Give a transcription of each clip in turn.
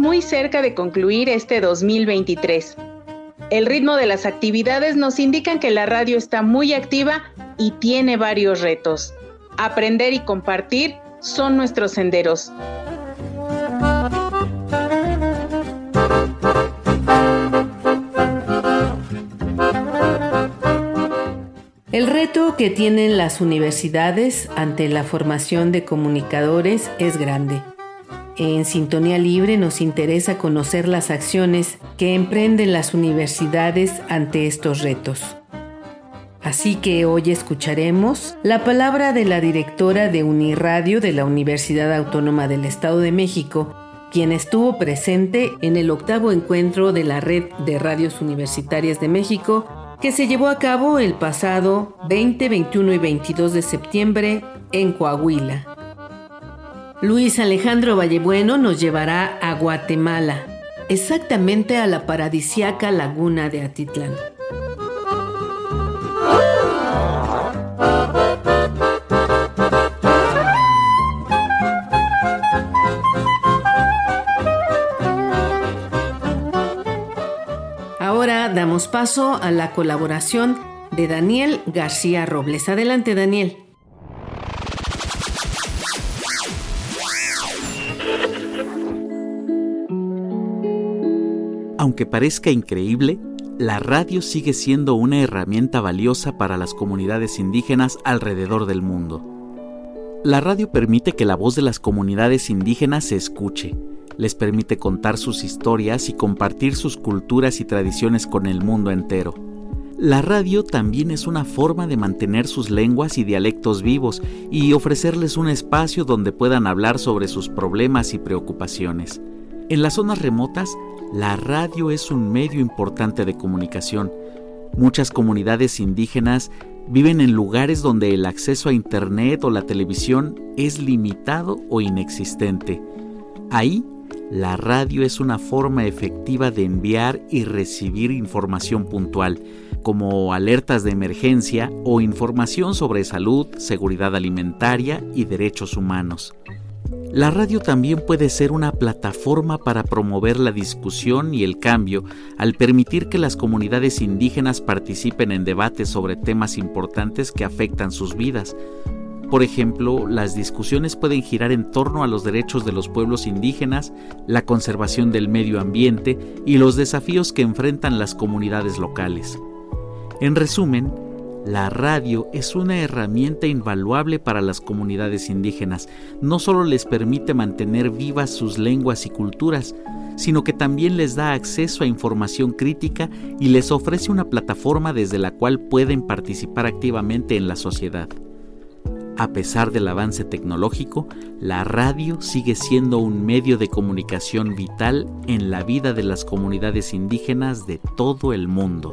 Muy cerca de concluir este 2023. El ritmo de las actividades nos indican que la radio está muy activa y tiene varios retos. Aprender y compartir son nuestros senderos. El reto que tienen las universidades ante la formación de comunicadores es grande. En Sintonía Libre nos interesa conocer las acciones que emprenden las universidades ante estos retos. Así que hoy escucharemos la palabra de la directora de Uniradio de la Universidad Autónoma del Estado de México, quien estuvo presente en el octavo encuentro de la Red de Radios Universitarias de México, que se llevó a cabo el pasado 20, 21 y 22 de septiembre en Coahuila. Luis Alejandro Vallebueno nos llevará a Guatemala, exactamente a la paradisiaca laguna de Atitlán. Ahora damos paso a la colaboración de Daniel García Robles. Adelante, Daniel. Parezca increíble, la radio sigue siendo una herramienta valiosa para las comunidades indígenas alrededor del mundo. La radio permite que la voz de las comunidades indígenas se escuche, les permite contar sus historias y compartir sus culturas y tradiciones con el mundo entero. La radio también es una forma de mantener sus lenguas y dialectos vivos y ofrecerles un espacio donde puedan hablar sobre sus problemas y preocupaciones. En las zonas remotas, la radio es un medio importante de comunicación. Muchas comunidades indígenas viven en lugares donde el acceso a Internet o la televisión es limitado o inexistente. Ahí, la radio es una forma efectiva de enviar y recibir información puntual, como alertas de emergencia o información sobre salud, seguridad alimentaria y derechos humanos. La radio también puede ser una plataforma para promover la discusión y el cambio al permitir que las comunidades indígenas participen en debates sobre temas importantes que afectan sus vidas. Por ejemplo, las discusiones pueden girar en torno a los derechos de los pueblos indígenas, la conservación del medio ambiente y los desafíos que enfrentan las comunidades locales. En resumen, la radio es una herramienta invaluable para las comunidades indígenas. No solo les permite mantener vivas sus lenguas y culturas, sino que también les da acceso a información crítica y les ofrece una plataforma desde la cual pueden participar activamente en la sociedad. A pesar del avance tecnológico, la radio sigue siendo un medio de comunicación vital en la vida de las comunidades indígenas de todo el mundo.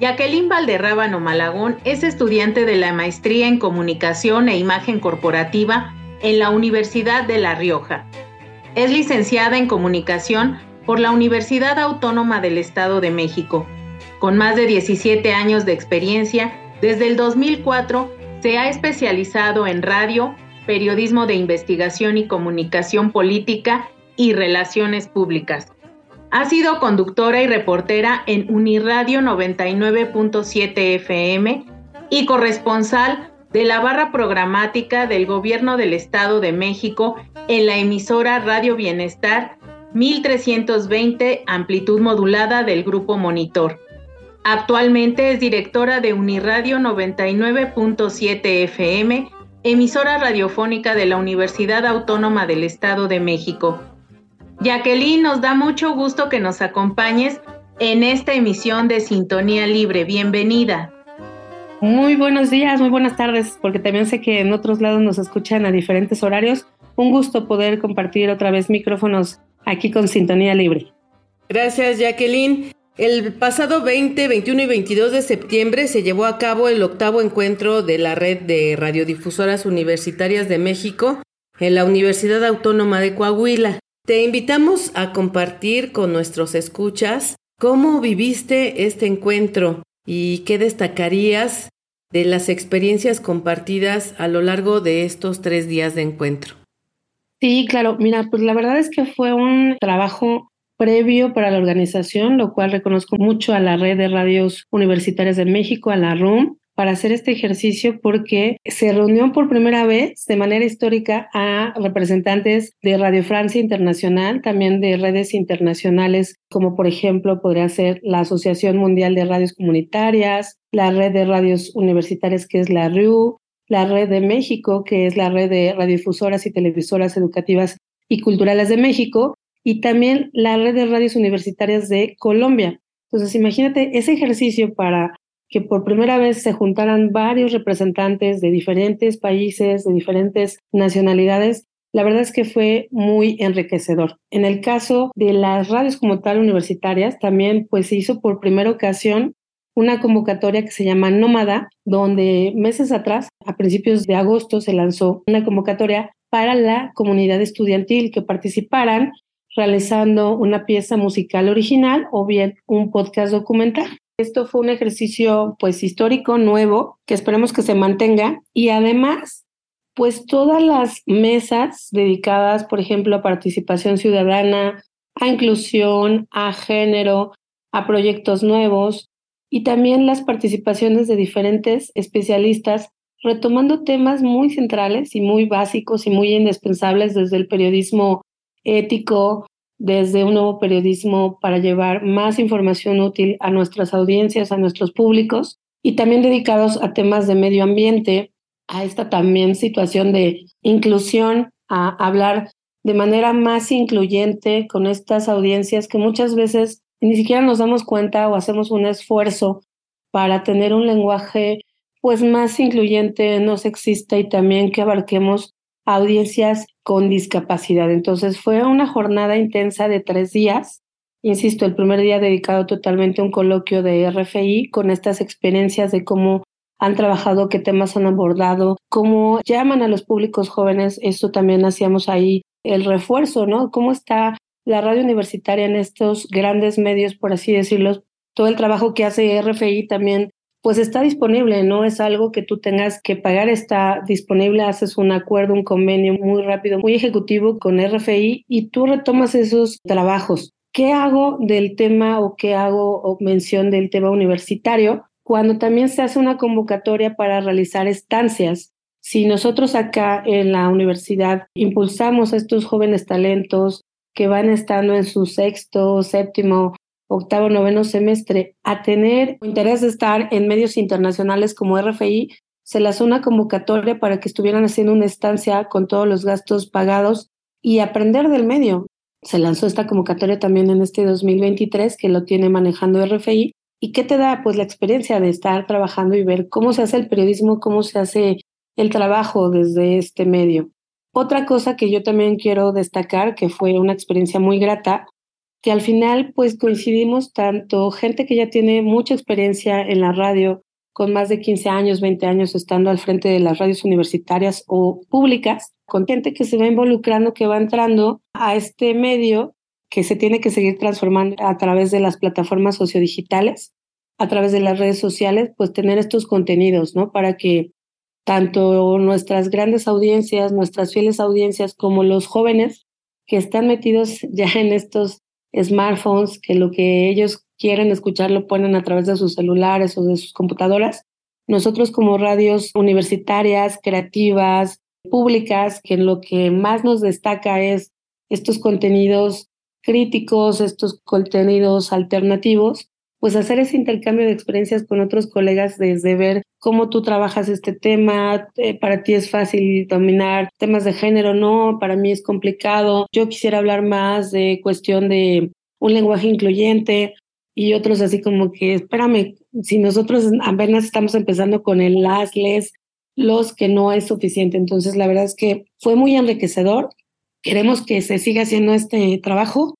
Jacqueline Valderrábano Malagón es estudiante de la maestría en Comunicación e Imagen Corporativa en la Universidad de La Rioja. Es licenciada en Comunicación por la Universidad Autónoma del Estado de México. Con más de 17 años de experiencia, desde el 2004 se ha especializado en radio, periodismo de investigación y comunicación política y relaciones públicas. Ha sido conductora y reportera en Uniradio 99.7 FM y corresponsal de la barra programática del Gobierno del Estado de México en la emisora Radio Bienestar 1320 amplitud modulada del Grupo Monitor. Actualmente es directora de Uniradio 99.7 FM, emisora radiofónica de la Universidad Autónoma del Estado de México. Jacqueline, nos da mucho gusto que nos acompañes en esta emisión de Sintonía Libre. Bienvenida. Muy buenos días, muy buenas tardes, porque también sé que en otros lados nos escuchan a diferentes horarios. Un gusto poder compartir otra vez micrófonos aquí con Sintonía Libre. Gracias, Jacqueline. El pasado 20, 21 y 22 de septiembre se llevó a cabo el octavo encuentro de la red de radiodifusoras universitarias de México en la Universidad Autónoma de Coahuila. Te invitamos a compartir con nuestros escuchas cómo viviste este encuentro y qué destacarías de las experiencias compartidas a lo largo de estos tres días de encuentro. Sí, claro. Mira, pues la verdad es que fue un trabajo previo para la organización, lo cual reconozco mucho a la Red de Radios Universitarias de México, a la RUM, para hacer este ejercicio porque se reunió por primera vez de manera histórica a representantes de Radio Francia Internacional, también de redes internacionales, como por ejemplo podría ser la Asociación Mundial de Radios Comunitarias, la Red de Radios Universitarias que es la RIU, la Red de México, que es la Red de Radiodifusoras y Televisoras Educativas y Culturales de México, y también la Red de Radios Universitarias de Colombia. Entonces, imagínate ese ejercicio para que por primera vez se juntaran varios representantes de diferentes países, de diferentes nacionalidades, la verdad es que fue muy enriquecedor. En el caso de las radios como tal universitarias, también pues se hizo por primera ocasión una convocatoria que se llama Nómada, donde meses atrás, a principios de agosto, se lanzó una convocatoria para la comunidad estudiantil que participaran realizando una pieza musical original o bien un podcast documental. Esto fue un ejercicio pues histórico nuevo que esperemos que se mantenga. Y además pues todas las mesas dedicadas, por ejemplo, a participación ciudadana, a inclusión, a género, a proyectos nuevos y también las participaciones de diferentes especialistas retomando temas muy centrales y muy básicos y muy indispensables desde el periodismo ético, desde un nuevo periodismo para llevar más información útil a nuestras audiencias, a nuestros públicos y también dedicados a temas de medio ambiente, a esta también situación de inclusión, a hablar de manera más incluyente con estas audiencias que muchas veces ni siquiera nos damos cuenta o hacemos un esfuerzo para tener un lenguaje pues más incluyente, no sexista y también que abarquemos audiencias con discapacidad. Entonces fue una jornada intensa de tres días. Insisto, el primer día dedicado totalmente a un coloquio de RFI con estas experiencias de cómo han trabajado, qué temas han abordado, cómo llaman a los públicos jóvenes. Esto también hacíamos ahí el refuerzo, ¿no? ¿Cómo está la radio universitaria en estos grandes medios, por así decirlo? Todo el trabajo que hace RFI también pues está disponible, no es algo que tú tengas que pagar, está disponible, haces un acuerdo, un convenio muy rápido, muy ejecutivo con RFI y tú retomas esos trabajos. ¿Qué hago del tema o qué hago o mención del tema universitario? Cuando también se hace una convocatoria para realizar estancias. Si nosotros acá en la universidad impulsamos a estos jóvenes talentos que van estando en su sexto, séptimo octavo, noveno semestre a tener interés de estar en medios internacionales como RFI, se lanzó una convocatoria para que estuvieran haciendo una estancia con todos los gastos pagados y aprender del medio. Se lanzó esta convocatoria también en este 2023 que lo tiene manejando RFI. ¿Y qué te da? Pues la experiencia de estar trabajando y ver cómo se hace el periodismo, cómo se hace el trabajo desde este medio. Otra cosa que yo también quiero destacar, que fue una experiencia muy grata, que al final pues coincidimos tanto gente que ya tiene mucha experiencia en la radio, con más de 15 años, 20 años estando al frente de las radios universitarias o públicas, con gente que se va involucrando, que va entrando a este medio que se tiene que seguir transformando a través de las plataformas sociodigitales, a través de las redes sociales, pues tener estos contenidos, ¿no? Para que tanto nuestras grandes audiencias, nuestras fieles audiencias, como los jóvenes que están metidos ya en estos smartphones, que lo que ellos quieren escuchar lo ponen a través de sus celulares o de sus computadoras. Nosotros como radios universitarias, creativas, públicas, que lo que más nos destaca es estos contenidos críticos, estos contenidos alternativos, pues hacer ese intercambio de experiencias con otros colegas desde ver cómo tú trabajas este tema, eh, para ti es fácil dominar temas de género, no, para mí es complicado, yo quisiera hablar más de cuestión de un lenguaje incluyente y otros así como que, espérame, si nosotros apenas estamos empezando con el las, les, los que no es suficiente. Entonces, la verdad es que fue muy enriquecedor. Queremos que se siga haciendo este trabajo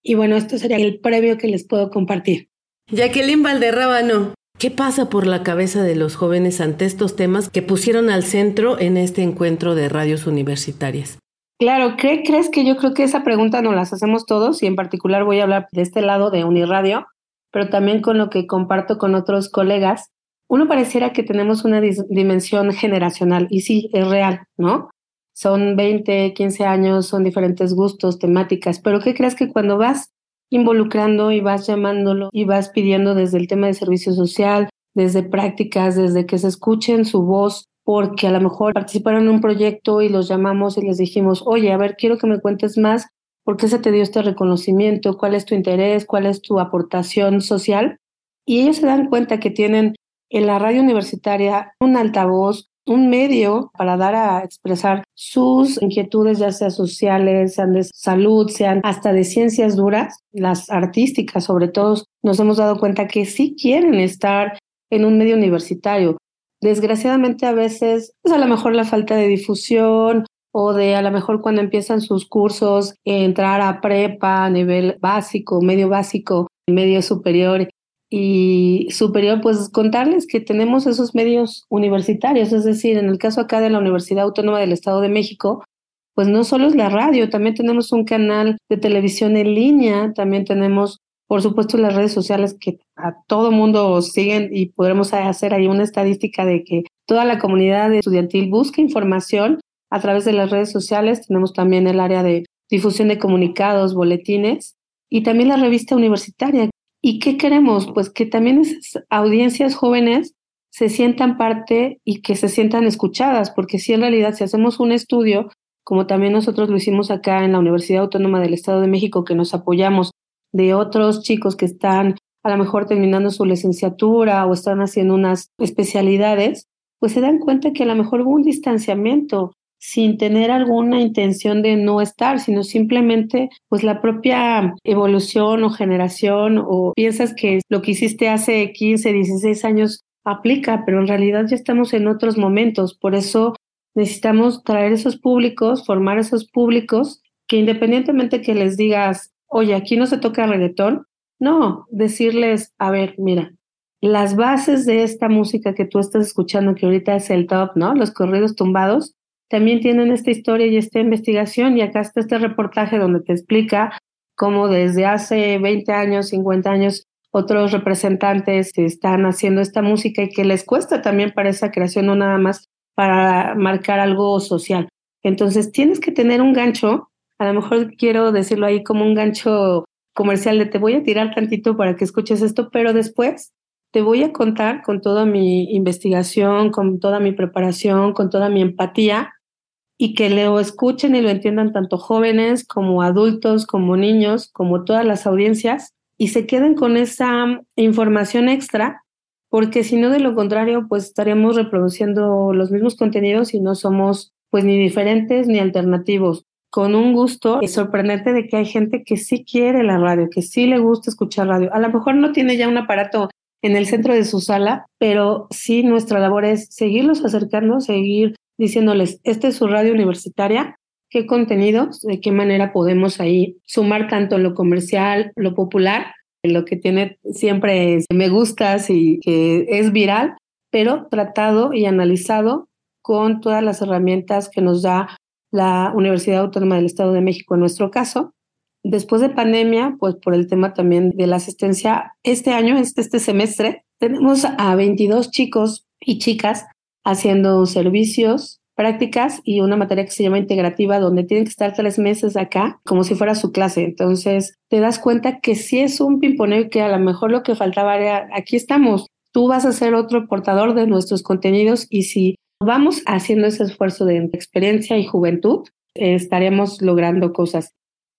y bueno, esto sería el previo que les puedo compartir. Jacqueline Valderrábano, ¿qué pasa por la cabeza de los jóvenes ante estos temas que pusieron al centro en este encuentro de radios universitarias? Claro, ¿qué crees que yo creo que esa pregunta nos las hacemos todos y en particular voy a hablar de este lado de Uniradio, pero también con lo que comparto con otros colegas. Uno pareciera que tenemos una dimensión generacional y sí, es real, ¿no? Son 20, 15 años, son diferentes gustos, temáticas, pero ¿qué crees que cuando vas involucrando y vas llamándolo y vas pidiendo desde el tema de servicio social, desde prácticas, desde que se escuchen su voz, porque a lo mejor participaron en un proyecto y los llamamos y les dijimos, oye, a ver, quiero que me cuentes más, ¿por qué se te dio este reconocimiento? ¿Cuál es tu interés? ¿Cuál es tu aportación social? Y ellos se dan cuenta que tienen en la radio universitaria un altavoz, un medio para dar a expresar sus inquietudes, ya sea sociales, sean de salud, sean hasta de ciencias duras, las artísticas sobre todo, nos hemos dado cuenta que sí quieren estar en un medio universitario. Desgraciadamente a veces es a lo mejor la falta de difusión o de a lo mejor cuando empiezan sus cursos entrar a prepa a nivel básico, medio básico, medio superior y superior, pues contarles que tenemos esos medios universitarios, es decir, en el caso acá de la Universidad Autónoma del Estado de México, pues no solo es la radio, también tenemos un canal de televisión en línea, también tenemos, por supuesto, las redes sociales que a todo mundo siguen y podremos hacer ahí una estadística de que toda la comunidad estudiantil busca información a través de las redes sociales. Tenemos también el área de difusión de comunicados, boletines y también la revista universitaria, ¿Y qué queremos? Pues que también esas audiencias jóvenes se sientan parte y que se sientan escuchadas, porque si en realidad si hacemos un estudio, como también nosotros lo hicimos acá en la Universidad Autónoma del Estado de México, que nos apoyamos de otros chicos que están a lo mejor terminando su licenciatura o están haciendo unas especialidades, pues se dan cuenta que a lo mejor hubo un distanciamiento sin tener alguna intención de no estar, sino simplemente pues la propia evolución o generación o piensas que lo que hiciste hace 15, 16 años aplica, pero en realidad ya estamos en otros momentos, por eso necesitamos traer esos públicos, formar esos públicos que independientemente que les digas, oye, aquí no se toca reggaetón, no, decirles, a ver, mira, las bases de esta música que tú estás escuchando, que ahorita es el top, ¿no? Los corridos tumbados, también tienen esta historia y esta investigación y acá está este reportaje donde te explica cómo desde hace 20 años, 50 años, otros representantes están haciendo esta música y que les cuesta también para esa creación, no nada más para marcar algo social. Entonces tienes que tener un gancho, a lo mejor quiero decirlo ahí como un gancho comercial de te voy a tirar tantito para que escuches esto, pero después te voy a contar con toda mi investigación, con toda mi preparación, con toda mi empatía y que lo escuchen y lo entiendan tanto jóvenes como adultos, como niños, como todas las audiencias y se queden con esa información extra, porque si no, de lo contrario, pues estaremos reproduciendo los mismos contenidos y no somos pues ni diferentes ni alternativos. Con un gusto y sorprendente de que hay gente que sí quiere la radio, que sí le gusta escuchar radio. A lo mejor no tiene ya un aparato en el centro de su sala, pero sí nuestra labor es seguirlos acercando, seguir diciéndoles, esta es su radio universitaria, qué contenidos, de qué manera podemos ahí sumar tanto lo comercial, lo popular, lo que tiene siempre me gustas y que es viral, pero tratado y analizado con todas las herramientas que nos da la Universidad Autónoma del Estado de México en nuestro caso. Después de pandemia, pues por el tema también de la asistencia, este año, este, este semestre, tenemos a 22 chicos y chicas haciendo servicios prácticas y una materia que se llama integrativa, donde tienen que estar tres meses acá, como si fuera su clase. Entonces, te das cuenta que si es un pimponeo y que a lo mejor lo que faltaba era, aquí estamos, tú vas a ser otro portador de nuestros contenidos y si vamos haciendo ese esfuerzo de experiencia y juventud, estaremos logrando cosas.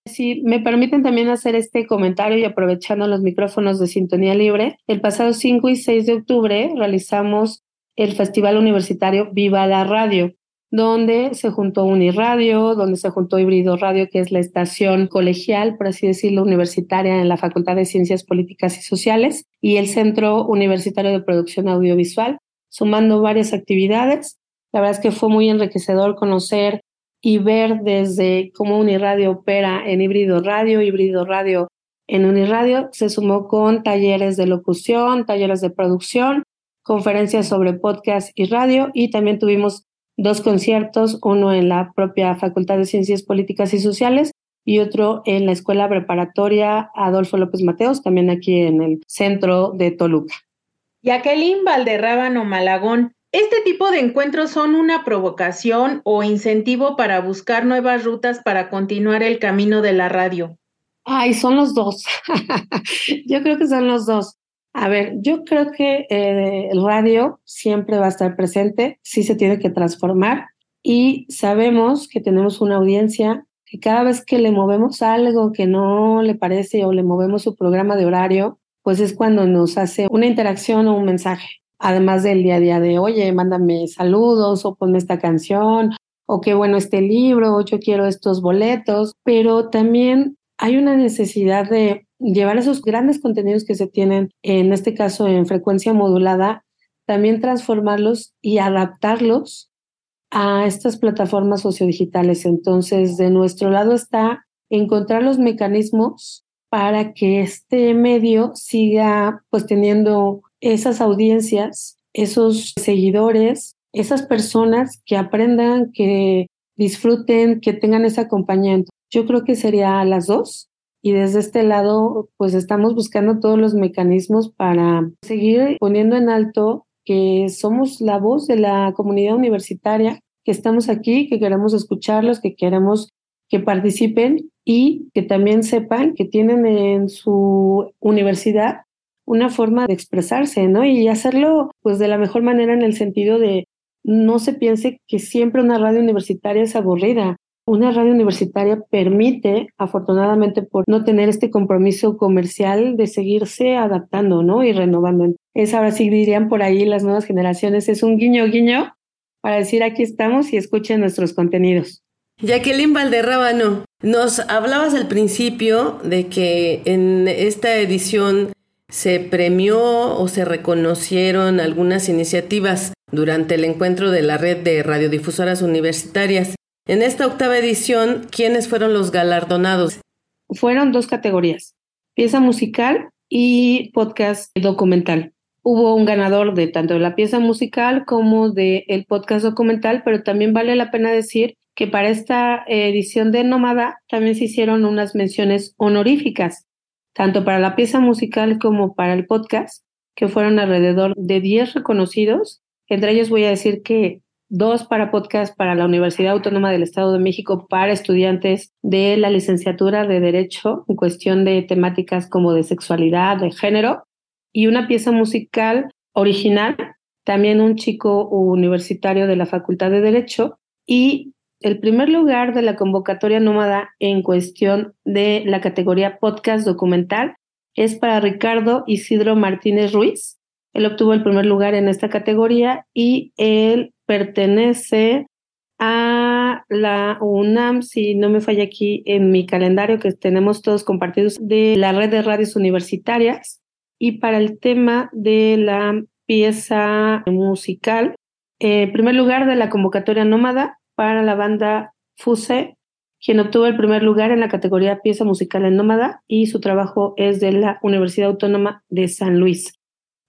Si me permiten también hacer este comentario y aprovechando los micrófonos de Sintonía Libre, el pasado 5 y 6 de octubre realizamos el Festival Universitario Viva la Radio, donde se juntó Uniradio, donde se juntó Híbrido Radio, que es la estación colegial, por así decirlo, universitaria en la Facultad de Ciencias Políticas y Sociales, y el Centro Universitario de Producción Audiovisual, sumando varias actividades. La verdad es que fue muy enriquecedor conocer y ver desde cómo Uniradio opera en híbrido radio, híbrido radio en Uniradio, se sumó con talleres de locución, talleres de producción, conferencias sobre podcast y radio y también tuvimos dos conciertos, uno en la propia Facultad de Ciencias Políticas y Sociales y otro en la Escuela Preparatoria Adolfo López Mateos, también aquí en el centro de Toluca. Jacqueline Valderrábano Malagón, ¿este tipo de encuentros son una provocación o incentivo para buscar nuevas rutas para continuar el camino de la radio? Ay, son los dos. yo creo que son los dos. A ver, yo creo que eh, el radio siempre va a estar presente, sí se tiene que transformar y sabemos que tenemos una audiencia que cada vez que le movemos algo que no le parece o le movemos su programa de horario, pues es cuando nos hace una interacción o un mensaje. Además del día a día de, oye, mándame saludos o ponme esta canción o qué bueno este libro o yo quiero estos boletos, pero también hay una necesidad de llevar esos grandes contenidos que se tienen, en este caso en frecuencia modulada, también transformarlos y adaptarlos a estas plataformas sociodigitales. Entonces, de nuestro lado está encontrar los mecanismos para que este medio siga pues teniendo esas audiencias, esos seguidores, esas personas que aprendan, que disfruten, que tengan ese acompañamiento. Yo creo que sería las dos y desde este lado pues estamos buscando todos los mecanismos para seguir poniendo en alto que somos la voz de la comunidad universitaria, que estamos aquí, que queremos escucharlos, que queremos que participen y que también sepan que tienen en su universidad una forma de expresarse, ¿no? Y hacerlo pues de la mejor manera en el sentido de no se piense que siempre una radio universitaria es aburrida. Una radio universitaria permite, afortunadamente por no tener este compromiso comercial, de seguirse adaptando, ¿no? Y renovando. Es ahora sí dirían por ahí las nuevas generaciones, es un guiño guiño para decir aquí estamos y escuchen nuestros contenidos. Jacqueline Valderrábano, nos hablabas al principio de que en esta edición se premió o se reconocieron algunas iniciativas durante el encuentro de la red de radiodifusoras universitarias. En esta octava edición, ¿quiénes fueron los galardonados? Fueron dos categorías, pieza musical y podcast documental. Hubo un ganador de tanto de la pieza musical como del el podcast documental, pero también vale la pena decir que para esta edición de Nómada también se hicieron unas menciones honoríficas, tanto para la pieza musical como para el podcast, que fueron alrededor de 10 reconocidos. Entre ellos voy a decir que dos para podcast para la Universidad Autónoma del Estado de México para estudiantes de la licenciatura de Derecho en cuestión de temáticas como de sexualidad, de género, y una pieza musical original, también un chico universitario de la Facultad de Derecho, y el primer lugar de la convocatoria nómada en cuestión de la categoría podcast documental es para Ricardo Isidro Martínez Ruiz. Él obtuvo el primer lugar en esta categoría y él pertenece a la UNAM, si no me falla aquí en mi calendario que tenemos todos compartidos, de la red de radios universitarias. Y para el tema de la pieza musical, en primer lugar de la convocatoria nómada para la banda Fuse, quien obtuvo el primer lugar en la categoría pieza musical en nómada y su trabajo es de la Universidad Autónoma de San Luis.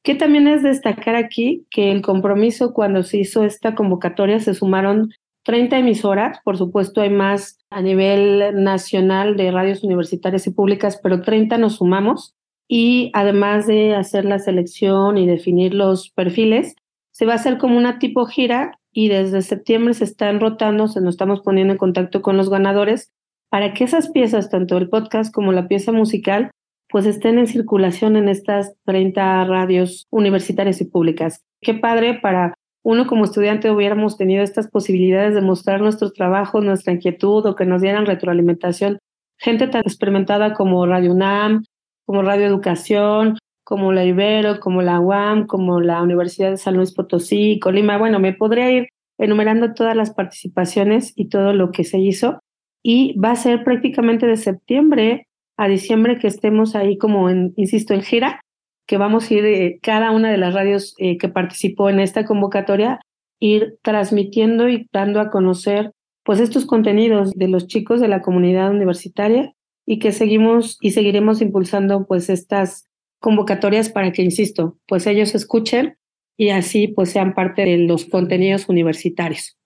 Que también es destacar aquí que el compromiso cuando se hizo esta convocatoria se sumaron 30 emisoras, por supuesto hay más a nivel nacional de radios universitarias y públicas, pero 30 nos sumamos. Y además de hacer la selección y definir los perfiles, se va a hacer como una tipo gira y desde septiembre se están rotando, se nos estamos poniendo en contacto con los ganadores para que esas piezas, tanto el podcast como la pieza musical, pues estén en circulación en estas 30 radios universitarias y públicas. Qué padre para uno como estudiante hubiéramos tenido estas posibilidades de mostrar nuestros trabajos, nuestra inquietud o que nos dieran retroalimentación. Gente tan experimentada como Radio UNAM, como Radio Educación, como la Ibero, como la UAM, como la Universidad de San Luis Potosí, Colima. Bueno, me podría ir enumerando todas las participaciones y todo lo que se hizo. Y va a ser prácticamente de septiembre a diciembre que estemos ahí como, en, insisto, en gira, que vamos a ir eh, cada una de las radios eh, que participó en esta convocatoria, ir transmitiendo y dando a conocer pues estos contenidos de los chicos de la comunidad universitaria y que seguimos y seguiremos impulsando pues estas convocatorias para que, insisto, pues ellos escuchen y así pues sean parte de los contenidos universitarios.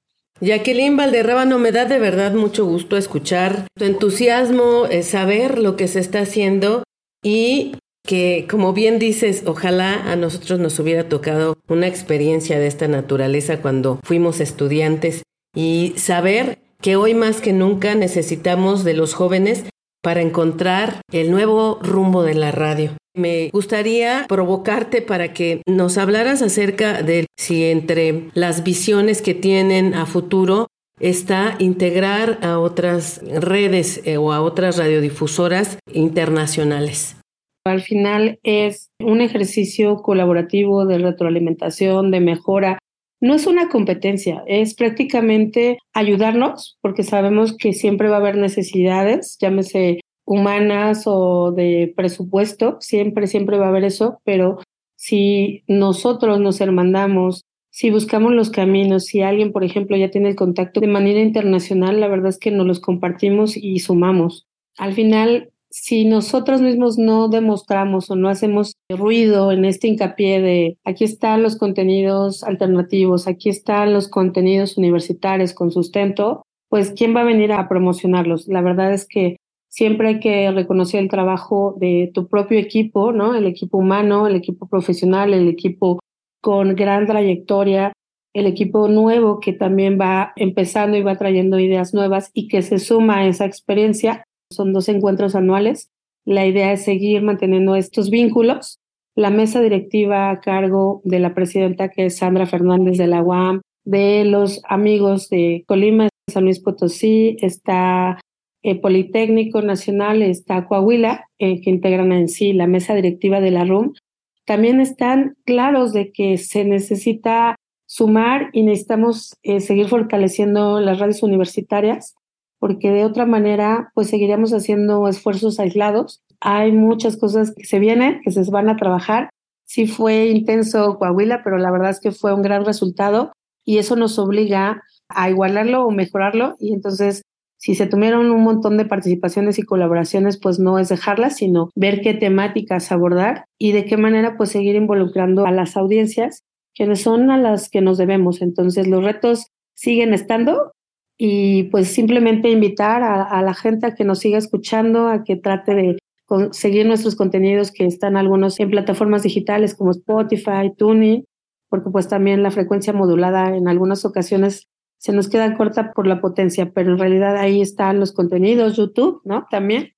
Jacqueline Valderrábano, me da de verdad mucho gusto escuchar tu entusiasmo, eh, saber lo que se está haciendo y que, como bien dices, ojalá a nosotros nos hubiera tocado una experiencia de esta naturaleza cuando fuimos estudiantes y saber que hoy más que nunca necesitamos de los jóvenes para encontrar el nuevo rumbo de la radio. Me gustaría provocarte para que nos hablaras acerca de si entre las visiones que tienen a futuro está integrar a otras redes eh, o a otras radiodifusoras internacionales. Al final es un ejercicio colaborativo de retroalimentación, de mejora. No es una competencia, es prácticamente ayudarnos porque sabemos que siempre va a haber necesidades, llámese humanas o de presupuesto, siempre, siempre va a haber eso, pero si nosotros nos hermandamos, si buscamos los caminos, si alguien, por ejemplo, ya tiene el contacto de manera internacional, la verdad es que nos los compartimos y sumamos. Al final, si nosotros mismos no demostramos o no hacemos ruido en este hincapié de aquí están los contenidos alternativos, aquí están los contenidos universitarios con sustento, pues ¿quién va a venir a promocionarlos? La verdad es que siempre hay que reconocer el trabajo de tu propio equipo, ¿no? El equipo humano, el equipo profesional, el equipo con gran trayectoria, el equipo nuevo que también va empezando y va trayendo ideas nuevas y que se suma a esa experiencia son dos encuentros anuales. La idea es seguir manteniendo estos vínculos. La mesa directiva a cargo de la presidenta, que es Sandra Fernández de la UAM, de los amigos de Colima, San Luis Potosí, está Politécnico Nacional, está Coahuila, eh, que integran en sí la mesa directiva de la RUM. También están claros de que se necesita sumar y necesitamos eh, seguir fortaleciendo las redes universitarias porque de otra manera pues seguiríamos haciendo esfuerzos aislados. Hay muchas cosas que se vienen, que se van a trabajar. Sí fue intenso Coahuila, pero la verdad es que fue un gran resultado y eso nos obliga a igualarlo o mejorarlo y entonces si se tuvieron un montón de participaciones y colaboraciones, pues no es dejarlas, sino ver qué temáticas abordar y de qué manera pues seguir involucrando a las audiencias, quienes son a las que nos debemos. Entonces los retos siguen estando, y pues simplemente invitar a, la gente a que nos siga escuchando, a que trate de seguir nuestros contenidos que están algunos en plataformas digitales como Spotify, Tuning, porque pues también la frecuencia modulada en algunas ocasiones se nos queda corta por la potencia, pero en realidad ahí están los contenidos, YouTube, ¿no? También.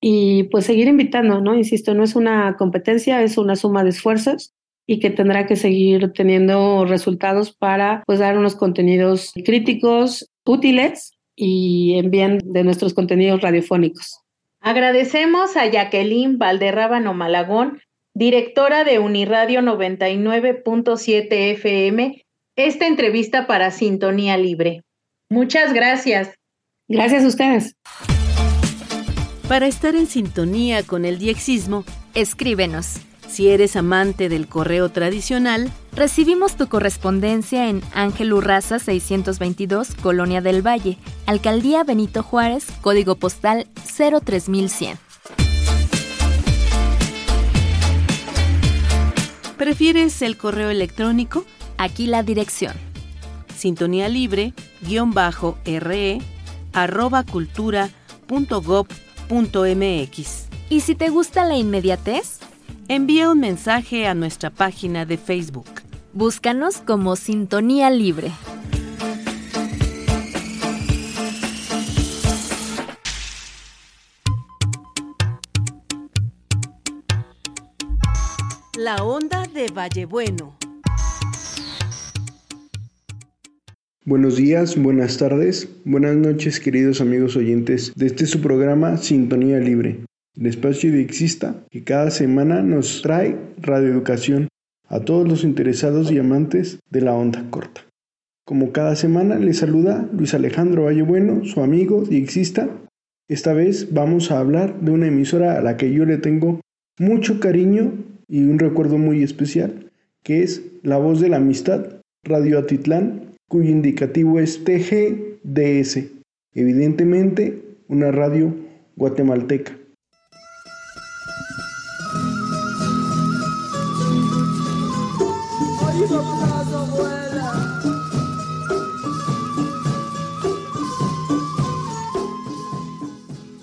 Y pues seguir invitando, ¿no? Insisto, no es una competencia, es una suma de esfuerzos y que tendrá que seguir teniendo resultados para pues dar unos contenidos críticos, útiles y en bien de nuestros contenidos radiofónicos. Agradecemos a Jacqueline Valderrábano Malagón, directora de Uniradio 99.7 FM, esta entrevista para Sintonía Libre. Muchas gracias. Gracias a ustedes. Para estar en sintonía con el diexismo, escríbenos si eres amante del correo tradicional, recibimos tu correspondencia en Ángel Urraza 622, Colonia del Valle, Alcaldía Benito Juárez, código postal 03100. ¿Prefieres el correo electrónico? Aquí la dirección. Sintonía libre, guion bajo, re, arroba cultura. Y si te gusta la inmediatez, envía un mensaje a nuestra página de Facebook. Búscanos como Sintonía Libre. La onda de Vallebueno. Buenos días, buenas tardes, buenas noches queridos amigos oyentes de este su programa Sintonía Libre, el espacio de Exista que cada semana nos trae radioeducación a todos los interesados y amantes de la onda corta. Como cada semana les saluda Luis Alejandro Vallebueno, su amigo y Exista. Esta vez vamos a hablar de una emisora a la que yo le tengo mucho cariño y un recuerdo muy especial, que es La Voz de la Amistad, Radio Atitlán, cuyo indicativo es TGDS, evidentemente una radio guatemalteca.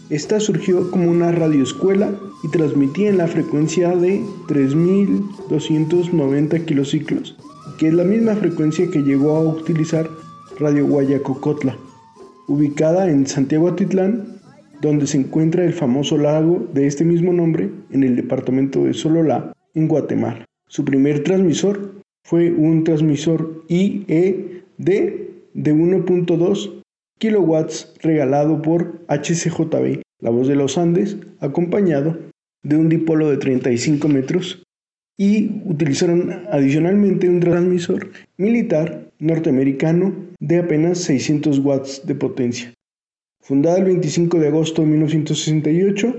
Esta surgió como una radioescuela y transmitía en la frecuencia de 3290 kilociclos que es la misma frecuencia que llegó a utilizar Radio Guayacocotla, ubicada en Santiago Atitlán, donde se encuentra el famoso lago de este mismo nombre en el departamento de Sololá, en Guatemala. Su primer transmisor fue un transmisor IED de 1.2 kilowatts regalado por HCJB, la voz de los Andes, acompañado de un dipolo de 35 metros y utilizaron adicionalmente un transmisor militar norteamericano de apenas 600 watts de potencia. Fundada el 25 de agosto de 1968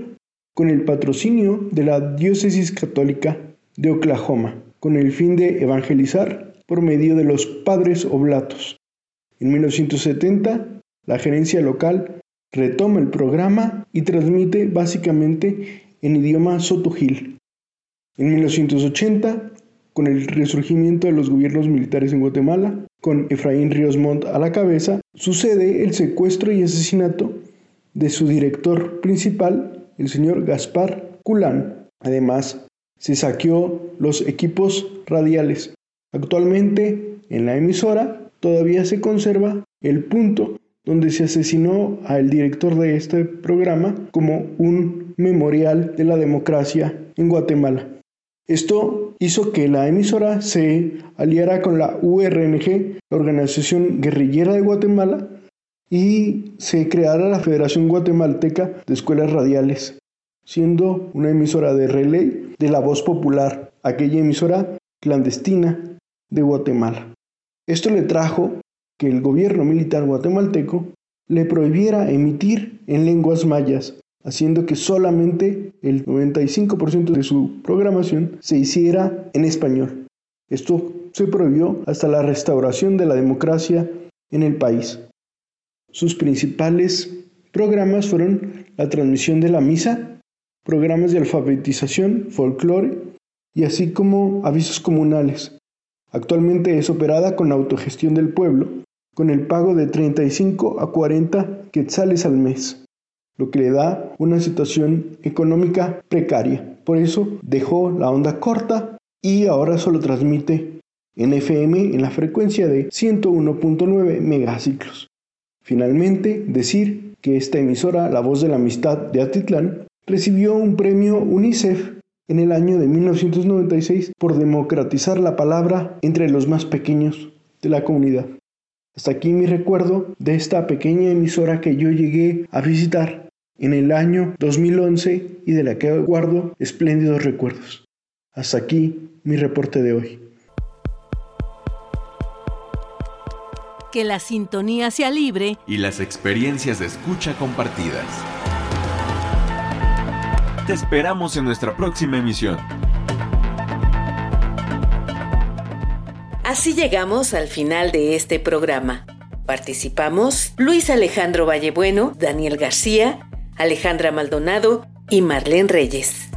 con el patrocinio de la Diócesis Católica de Oklahoma, con el fin de evangelizar por medio de los padres oblatos. En 1970, la gerencia local retoma el programa y transmite básicamente en idioma sotogil, en 1980, con el resurgimiento de los gobiernos militares en Guatemala, con Efraín Ríos Montt a la cabeza, sucede el secuestro y asesinato de su director principal, el señor Gaspar Culán. Además, se saqueó los equipos radiales. Actualmente, en la emisora, todavía se conserva el punto donde se asesinó al director de este programa como un memorial de la democracia en Guatemala. Esto hizo que la emisora se aliara con la URNG, la Organización Guerrillera de Guatemala, y se creara la Federación Guatemalteca de Escuelas Radiales, siendo una emisora de relay de la voz popular, aquella emisora clandestina de Guatemala. Esto le trajo que el gobierno militar guatemalteco le prohibiera emitir en lenguas mayas, haciendo que solamente el 95% de su programación se hiciera en español. Esto se prohibió hasta la restauración de la democracia en el país. Sus principales programas fueron la transmisión de la misa, programas de alfabetización, folclore y así como avisos comunales. Actualmente es operada con autogestión del pueblo, con el pago de 35 a 40 quetzales al mes lo que le da una situación económica precaria. Por eso dejó la onda corta y ahora solo transmite en FM en la frecuencia de 101.9 megaciclos. Finalmente, decir que esta emisora, La Voz de la Amistad de Atitlán, recibió un premio UNICEF en el año de 1996 por democratizar la palabra entre los más pequeños de la comunidad. Hasta aquí mi recuerdo de esta pequeña emisora que yo llegué a visitar en el año 2011 y de la que guardo espléndidos recuerdos. Hasta aquí mi reporte de hoy. Que la sintonía sea libre y las experiencias de escucha compartidas. Te esperamos en nuestra próxima emisión. Así llegamos al final de este programa. Participamos Luis Alejandro Vallebueno, Daniel García, Alejandra Maldonado y Marlene Reyes.